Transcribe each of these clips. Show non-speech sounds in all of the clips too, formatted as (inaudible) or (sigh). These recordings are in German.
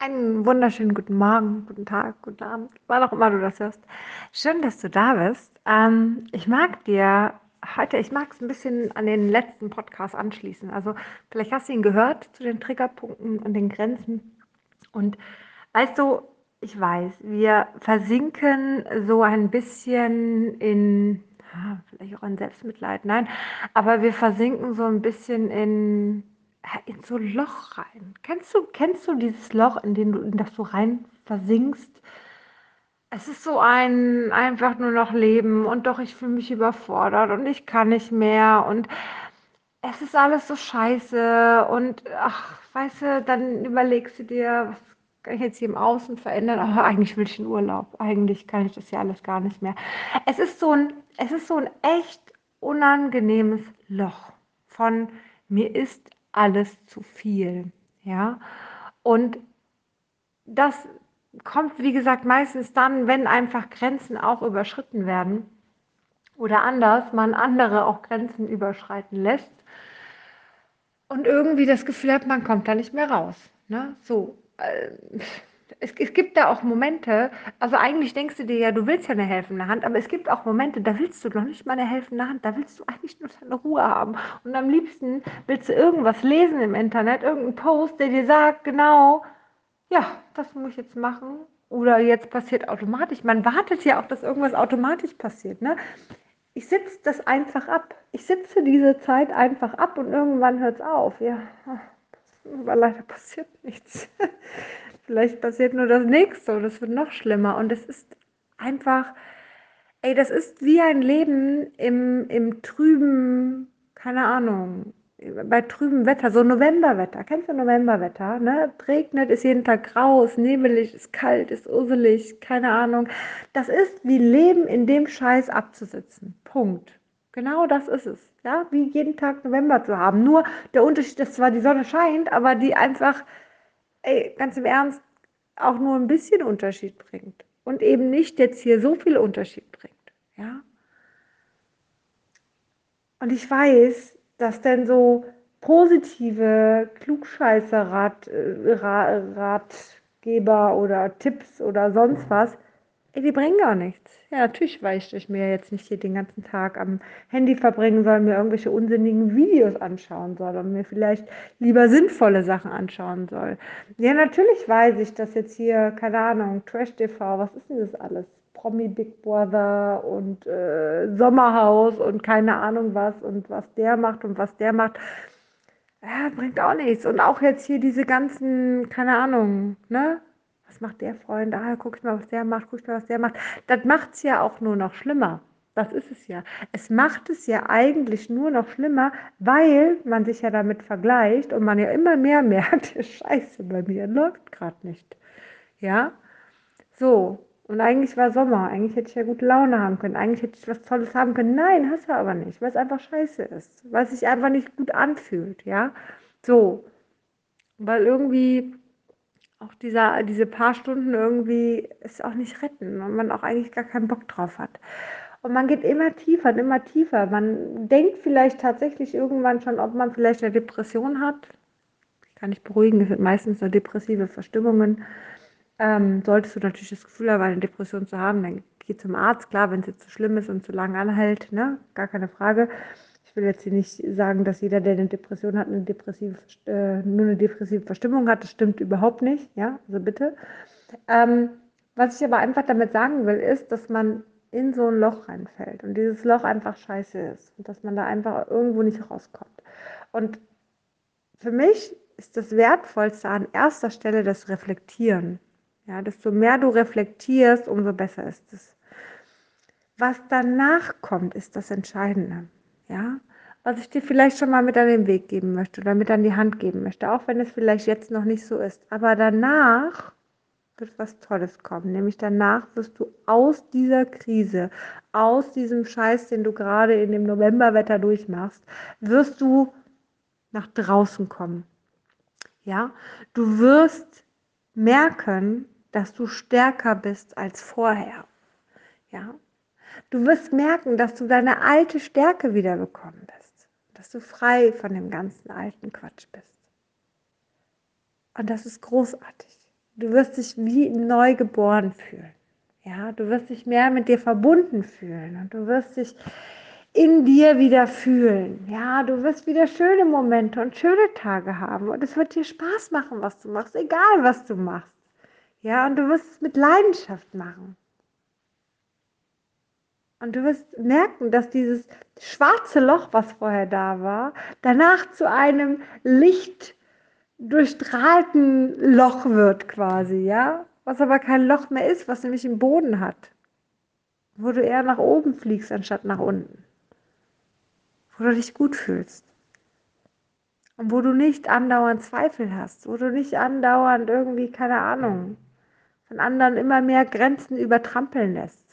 Einen wunderschönen guten Morgen, guten Tag, guten Abend, wann auch immer du das hörst. Schön, dass du da bist. Ähm, ich mag dir heute, ich mag es ein bisschen an den letzten Podcast anschließen. Also vielleicht hast du ihn gehört zu den Triggerpunkten und den Grenzen. Und weißt du, ich weiß, wir versinken so ein bisschen in, vielleicht auch in Selbstmitleid, nein, aber wir versinken so ein bisschen in in so ein Loch rein. Kennst du, kennst du dieses Loch, in, den du, in das du rein versinkst? Es ist so ein einfach nur noch Leben und doch, ich fühle mich überfordert und ich kann nicht mehr und es ist alles so scheiße und ach, weißt du, dann überlegst du dir, was kann ich jetzt hier im Außen verändern? Aber eigentlich will ich einen Urlaub. Eigentlich kann ich das ja alles gar nicht mehr. Es ist so ein, es ist so ein echt unangenehmes Loch von mir ist alles zu viel. Ja, und das kommt, wie gesagt, meistens dann, wenn einfach Grenzen auch überschritten werden oder anders, man andere auch Grenzen überschreiten lässt und irgendwie das Gefühl hat, man kommt da nicht mehr raus. Ne? So, äh, es, es, gibt da auch Momente, also eigentlich denkst du dir ja, du willst ja eine helfende Hand, aber es gibt auch Momente, da willst du noch nicht mal eine helfende Hand, da willst du eigentlich nur deine Ruhe haben. Und am liebsten willst du irgendwas lesen im Internet, irgendeinen Post, der dir sagt, genau, ja, das muss ich jetzt machen. Oder jetzt passiert automatisch. Man wartet ja auch, dass irgendwas automatisch passiert. Ne? Ich sitze das einfach ab. Ich sitze diese Zeit einfach ab und irgendwann hört es auf. Ja, aber leider passiert nichts. (laughs) Vielleicht passiert nur das nächste und es wird noch schlimmer. Und es ist einfach, ey, das ist wie ein Leben im, im trüben, keine Ahnung, bei trübem Wetter, so Novemberwetter. Kennst du Novemberwetter? Ne? Regnet, ist jeden Tag grau, ist nebelig, ist kalt, ist urselig, keine Ahnung. Das ist wie Leben in dem Scheiß abzusitzen. Punkt. Genau das ist es. Ja, wie jeden Tag November zu haben. Nur der Unterschied ist zwar die Sonne scheint, aber die einfach ey, ganz im Ernst, auch nur ein bisschen Unterschied bringt und eben nicht jetzt hier so viel Unterschied bringt. Ja? Und ich weiß, dass denn so positive Klugscheißer-Ratgeber äh, oder Tipps oder sonst was Ey, die bringen gar nichts. Ja, natürlich weiß ich mir jetzt nicht hier den ganzen Tag am Handy verbringen soll, mir irgendwelche unsinnigen Videos anschauen soll und mir vielleicht lieber sinnvolle Sachen anschauen soll. Ja, natürlich weiß ich, dass jetzt hier, keine Ahnung, Trash TV, was ist denn das alles? Promi Big Brother und äh, Sommerhaus und keine Ahnung was und was der macht und was der macht. Ja, bringt auch nichts. Und auch jetzt hier diese ganzen, keine Ahnung, ne? Was macht der Freund? Ah, guck ich mal, was der macht, guck ich mal, was der macht. Das macht es ja auch nur noch schlimmer. Das ist es ja. Es macht es ja eigentlich nur noch schlimmer, weil man sich ja damit vergleicht und man ja immer mehr merkt, (laughs) scheiße, bei mir läuft gerade nicht. Ja? So. Und eigentlich war Sommer. Eigentlich hätte ich ja gute Laune haben können. Eigentlich hätte ich was Tolles haben können. Nein, hast du aber nicht, weil es einfach scheiße ist. Weil es sich einfach nicht gut anfühlt. Ja? So. Weil irgendwie auch dieser, diese paar Stunden irgendwie es auch nicht retten und man auch eigentlich gar keinen Bock drauf hat. Und man geht immer tiefer und immer tiefer. Man denkt vielleicht tatsächlich irgendwann schon, ob man vielleicht eine Depression hat. Ich kann nicht beruhigen, es sind meistens nur depressive Verstimmungen. Ähm, solltest du natürlich das Gefühl haben, eine Depression zu haben, dann geh zum Arzt. Klar, wenn es jetzt zu schlimm ist und zu lange anhält, ne? gar keine Frage will jetzt hier nicht sagen, dass jeder, der eine Depression hat, eine depressive, äh, nur eine depressive Verstimmung hat. Das stimmt überhaupt nicht. Ja, also bitte. Ähm, was ich aber einfach damit sagen will, ist, dass man in so ein Loch reinfällt und dieses Loch einfach scheiße ist und dass man da einfach irgendwo nicht rauskommt. Und für mich ist das Wertvollste an erster Stelle das Reflektieren. Ja, desto mehr du reflektierst, umso besser ist es. Was danach kommt, ist das Entscheidende. Ja, was ich dir vielleicht schon mal mit an den Weg geben möchte oder mit an die Hand geben möchte, auch wenn es vielleicht jetzt noch nicht so ist. Aber danach wird was Tolles kommen, nämlich danach wirst du aus dieser Krise, aus diesem Scheiß, den du gerade in dem Novemberwetter durchmachst, wirst du nach draußen kommen. Ja, du wirst merken, dass du stärker bist als vorher. Ja, du wirst merken, dass du deine alte Stärke wiederbekommen bist dass du frei von dem ganzen alten Quatsch bist. Und das ist großartig. Du wirst dich wie neu geboren fühlen. Ja, du wirst dich mehr mit dir verbunden fühlen und du wirst dich in dir wieder fühlen. Ja, du wirst wieder schöne Momente und schöne Tage haben und es wird dir Spaß machen, was du machst, egal was du machst. Ja, und du wirst es mit Leidenschaft machen. Und du wirst merken, dass dieses schwarze Loch, was vorher da war, danach zu einem Licht durchstrahlten Loch wird quasi, ja? Was aber kein Loch mehr ist, was nämlich im Boden hat. Wo du eher nach oben fliegst, anstatt nach unten. Wo du dich gut fühlst. Und wo du nicht andauernd Zweifel hast, wo du nicht andauernd irgendwie, keine Ahnung, von anderen immer mehr Grenzen übertrampeln lässt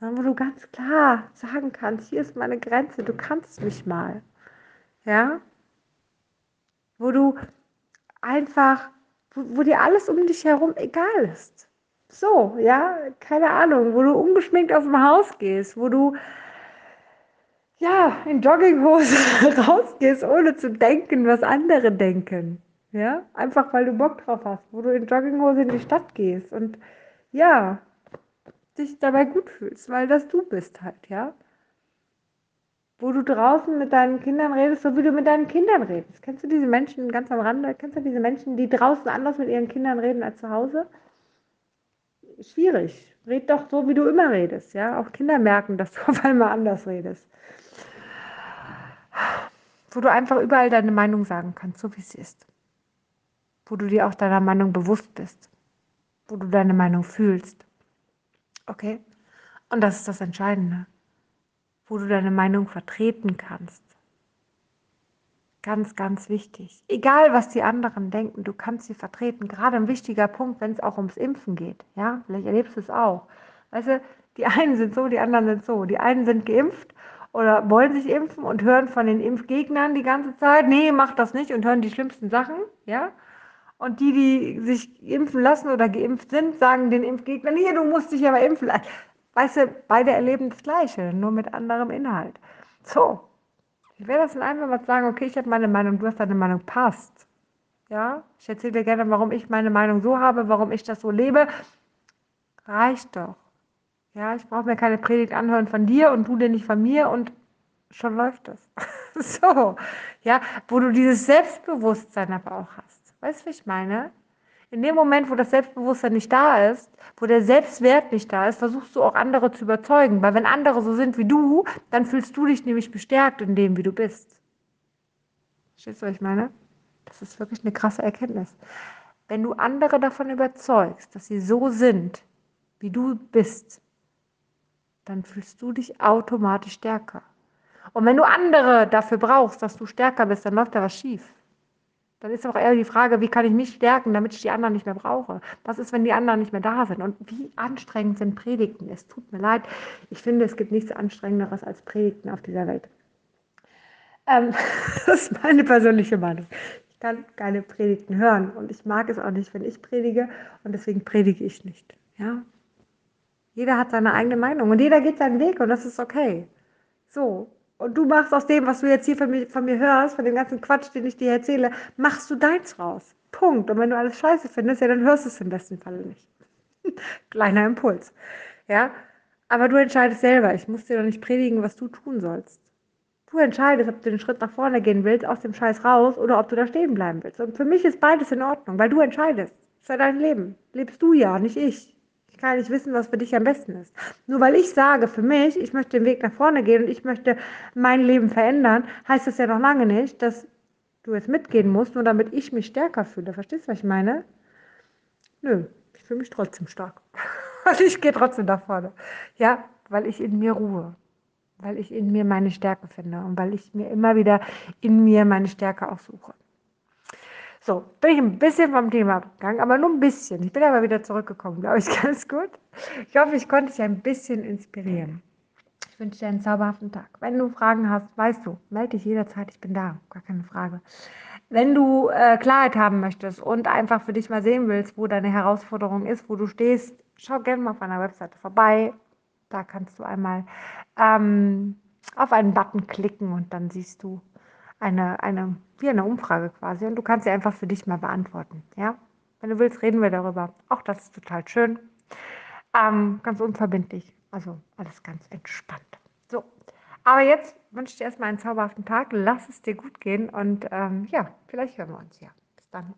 wo du ganz klar sagen kannst, hier ist meine Grenze, du kannst mich mal. Ja? Wo du einfach, wo, wo dir alles um dich herum egal ist. So, ja, keine Ahnung, wo du ungeschminkt aus dem Haus gehst, wo du ja, in Jogginghose (laughs) rausgehst, ohne zu denken, was andere denken. Ja, einfach weil du Bock drauf hast, wo du in Jogginghose in die Stadt gehst und ja, dich dabei gut fühlst, weil das du bist halt, ja. Wo du draußen mit deinen Kindern redest, so wie du mit deinen Kindern redest. Kennst du diese Menschen ganz am Rande? Kennst du diese Menschen, die draußen anders mit ihren Kindern reden als zu Hause? Schwierig. Red doch so, wie du immer redest, ja. Auch Kinder merken, dass du (laughs) auf einmal anders redest. Wo du einfach überall deine Meinung sagen kannst, so wie sie ist. Wo du dir auch deiner Meinung bewusst bist. Wo du deine Meinung fühlst Okay? Und das ist das Entscheidende, wo du deine Meinung vertreten kannst. Ganz, ganz wichtig. Egal, was die anderen denken, du kannst sie vertreten. Gerade ein wichtiger Punkt, wenn es auch ums Impfen geht. Ja, vielleicht erlebst du es auch. Weißt du, die einen sind so, die anderen sind so. Die einen sind geimpft oder wollen sich impfen und hören von den Impfgegnern die ganze Zeit, nee, mach das nicht und hören die schlimmsten Sachen. Ja, und die, die sich impfen lassen oder geimpft sind, sagen den Impfgegnern, hier, du musst dich aber impfen lassen. Weißt du, beide erleben das Gleiche, nur mit anderem Inhalt. So, wie wäre das denn einfach mal sagen, okay, ich habe meine Meinung, du hast deine Meinung, passt. Ja, ich erzähle dir gerne, warum ich meine Meinung so habe, warum ich das so lebe. Reicht doch. Ja, ich brauche mir keine Predigt anhören von dir und du dir nicht von mir und schon läuft das. (laughs) so, ja, wo du dieses Selbstbewusstsein aber auch hast. Weißt du, was ich meine? In dem Moment, wo das Selbstbewusstsein nicht da ist, wo der Selbstwert nicht da ist, versuchst du auch andere zu überzeugen. Weil wenn andere so sind wie du, dann fühlst du dich nämlich bestärkt in dem, wie du bist. Verstehst du, was ich meine? Das ist wirklich eine krasse Erkenntnis. Wenn du andere davon überzeugst, dass sie so sind, wie du bist, dann fühlst du dich automatisch stärker. Und wenn du andere dafür brauchst, dass du stärker bist, dann läuft da was schief. Dann ist auch eher die Frage, wie kann ich mich stärken, damit ich die anderen nicht mehr brauche? Was ist, wenn die anderen nicht mehr da sind? Und wie anstrengend sind Predigten? Es tut mir leid. Ich finde, es gibt nichts Anstrengenderes als Predigten auf dieser Welt. Ähm, (laughs) das ist meine persönliche Meinung. Ich kann keine Predigten hören und ich mag es auch nicht, wenn ich predige und deswegen predige ich nicht. Ja? Jeder hat seine eigene Meinung und jeder geht seinen Weg und das ist okay. So, und du machst aus dem, was du jetzt hier von mir, von mir hörst, von dem ganzen Quatsch, den ich dir erzähle, machst du deins raus. Punkt. Und wenn du alles scheiße findest, ja, dann hörst du es im besten Falle nicht. (laughs) Kleiner Impuls. Ja, aber du entscheidest selber. Ich muss dir doch nicht predigen, was du tun sollst. Du entscheidest, ob du den Schritt nach vorne gehen willst, aus dem Scheiß raus, oder ob du da stehen bleiben willst. Und für mich ist beides in Ordnung, weil du entscheidest. Das ist ja dein Leben. Lebst du ja, nicht ich. Ich kann nicht wissen, was für dich am besten ist. Nur weil ich sage, für mich, ich möchte den Weg nach vorne gehen und ich möchte mein Leben verändern, heißt das ja noch lange nicht, dass du jetzt mitgehen musst, nur damit ich mich stärker fühle. Verstehst du, was ich meine? Nö, ich fühle mich trotzdem stark. Und (laughs) ich gehe trotzdem nach vorne. Ja, weil ich in mir ruhe. Weil ich in mir meine Stärke finde und weil ich mir immer wieder in mir meine Stärke auch suche. So, bin ich ein bisschen vom Thema abgegangen, aber nur ein bisschen. Ich bin aber wieder zurückgekommen, glaube ich, (laughs) ganz gut. Ich hoffe, ich konnte dich ein bisschen inspirieren. Ich wünsche dir einen zauberhaften Tag. Wenn du Fragen hast, weißt du, melde dich jederzeit, ich bin da, gar keine Frage. Wenn du äh, Klarheit haben möchtest und einfach für dich mal sehen willst, wo deine Herausforderung ist, wo du stehst, schau gerne mal auf meiner Webseite vorbei. Da kannst du einmal ähm, auf einen Button klicken und dann siehst du, eine, eine, wie eine Umfrage quasi und du kannst sie einfach für dich mal beantworten. Ja? Wenn du willst, reden wir darüber. Auch das ist total schön. Ähm, ganz unverbindlich. Also alles ganz entspannt. So, aber jetzt wünsche ich dir erstmal einen zauberhaften Tag. Lass es dir gut gehen und ähm, ja, vielleicht hören wir uns ja. Bis dann.